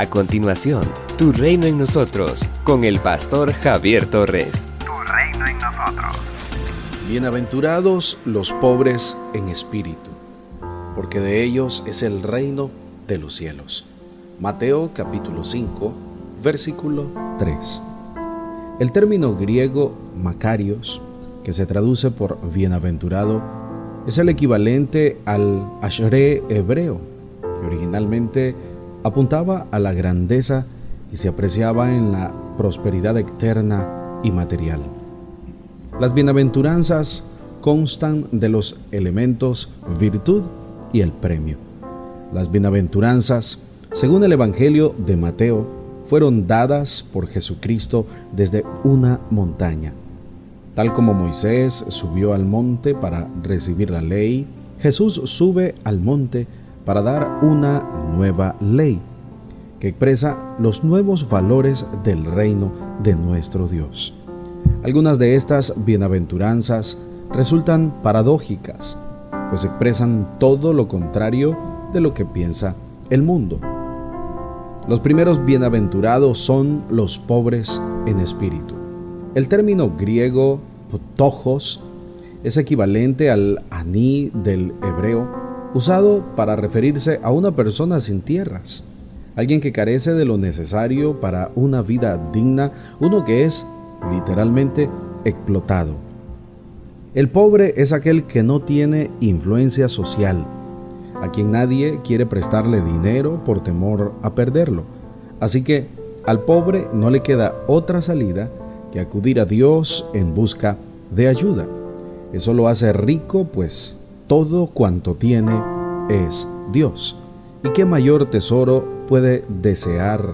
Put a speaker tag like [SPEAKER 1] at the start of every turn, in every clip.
[SPEAKER 1] A continuación, Tu Reino en Nosotros, con el pastor Javier Torres.
[SPEAKER 2] Tu Reino en Nosotros.
[SPEAKER 3] Bienaventurados los pobres en espíritu, porque de ellos es el reino de los cielos. Mateo capítulo 5, versículo 3. El término griego Macarios, que se traduce por bienaventurado, es el equivalente al Ashre hebreo, que originalmente apuntaba a la grandeza y se apreciaba en la prosperidad externa y material. Las bienaventuranzas constan de los elementos virtud y el premio. Las bienaventuranzas, según el Evangelio de Mateo, fueron dadas por Jesucristo desde una montaña. Tal como Moisés subió al monte para recibir la ley, Jesús sube al monte para dar una nueva ley que expresa los nuevos valores del reino de nuestro Dios. Algunas de estas bienaventuranzas resultan paradójicas, pues expresan todo lo contrario de lo que piensa el mundo. Los primeros bienaventurados son los pobres en espíritu. El término griego tojos es equivalente al aní del hebreo usado para referirse a una persona sin tierras, alguien que carece de lo necesario para una vida digna, uno que es literalmente explotado. El pobre es aquel que no tiene influencia social, a quien nadie quiere prestarle dinero por temor a perderlo. Así que al pobre no le queda otra salida que acudir a Dios en busca de ayuda. Eso lo hace rico, pues todo cuanto tiene es Dios. ¿Y qué mayor tesoro puede desear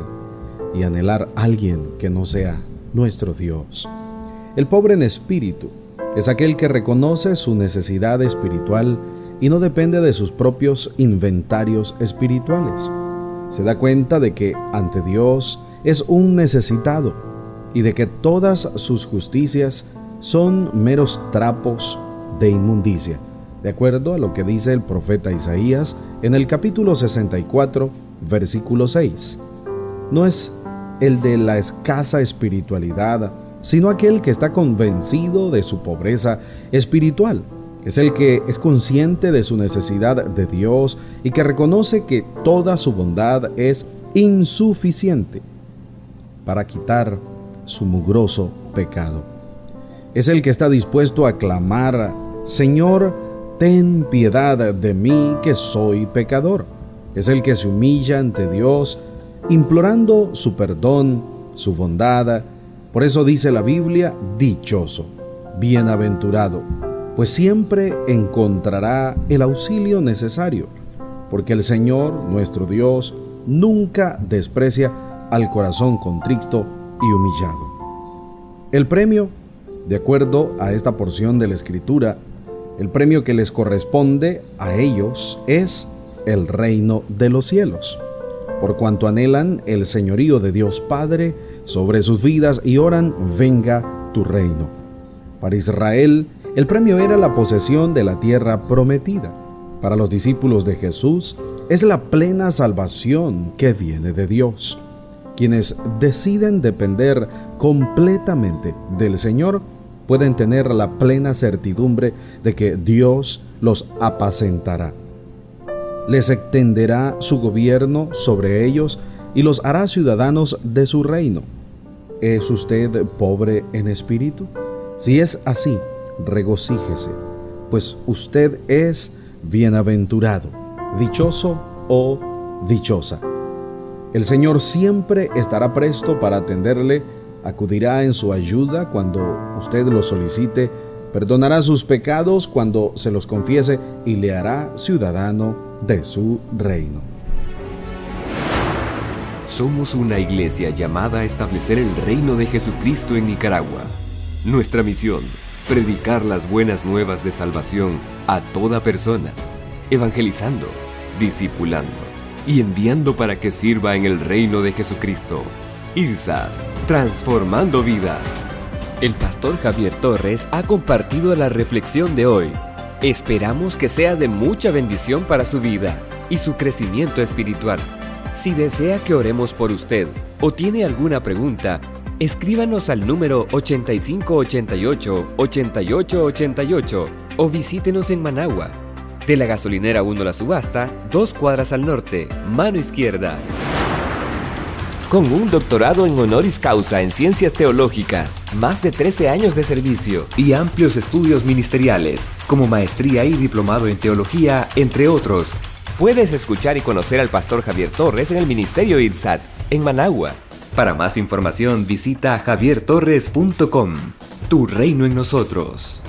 [SPEAKER 3] y anhelar alguien que no sea nuestro Dios? El pobre en espíritu es aquel que reconoce su necesidad espiritual y no depende de sus propios inventarios espirituales. Se da cuenta de que ante Dios es un necesitado y de que todas sus justicias son meros trapos de inmundicia de acuerdo a lo que dice el profeta Isaías en el capítulo 64, versículo 6. No es el de la escasa espiritualidad, sino aquel que está convencido de su pobreza espiritual. Es el que es consciente de su necesidad de Dios y que reconoce que toda su bondad es insuficiente para quitar su mugroso pecado. Es el que está dispuesto a clamar, Señor, ten piedad de mí que soy pecador. Es el que se humilla ante Dios, implorando su perdón, su bondad. Por eso dice la Biblia, dichoso, bienaventurado, pues siempre encontrará el auxilio necesario, porque el Señor, nuestro Dios, nunca desprecia al corazón contrito y humillado. El premio, de acuerdo a esta porción de la Escritura, el premio que les corresponde a ellos es el reino de los cielos, por cuanto anhelan el señorío de Dios Padre sobre sus vidas y oran, venga tu reino. Para Israel, el premio era la posesión de la tierra prometida. Para los discípulos de Jesús, es la plena salvación que viene de Dios. Quienes deciden depender completamente del Señor, pueden tener la plena certidumbre de que Dios los apacentará. Les extenderá su gobierno sobre ellos y los hará ciudadanos de su reino. ¿Es usted pobre en espíritu? Si es así, regocíjese, pues usted es bienaventurado, dichoso o dichosa. El Señor siempre estará presto para atenderle acudirá en su ayuda cuando usted lo solicite, perdonará sus pecados cuando se los confiese y le hará ciudadano de su reino.
[SPEAKER 1] Somos una iglesia llamada a establecer el reino de Jesucristo en Nicaragua. Nuestra misión, predicar las buenas nuevas de salvación a toda persona, evangelizando, discipulando y enviando para que sirva en el reino de Jesucristo. IRSA transformando vidas. El pastor Javier Torres ha compartido la reflexión de hoy. Esperamos que sea de mucha bendición para su vida y su crecimiento espiritual. Si desea que oremos por usted o tiene alguna pregunta, escríbanos al número 8588-8888 o visítenos en Managua. De la gasolinera 1 La Subasta, dos cuadras al norte, mano izquierda. Con un doctorado en honoris causa en ciencias teológicas, más de 13 años de servicio y amplios estudios ministeriales, como maestría y diplomado en teología, entre otros, puedes escuchar y conocer al pastor Javier Torres en el Ministerio IRSAT, en Managua. Para más información visita javiertorres.com. Tu reino en nosotros.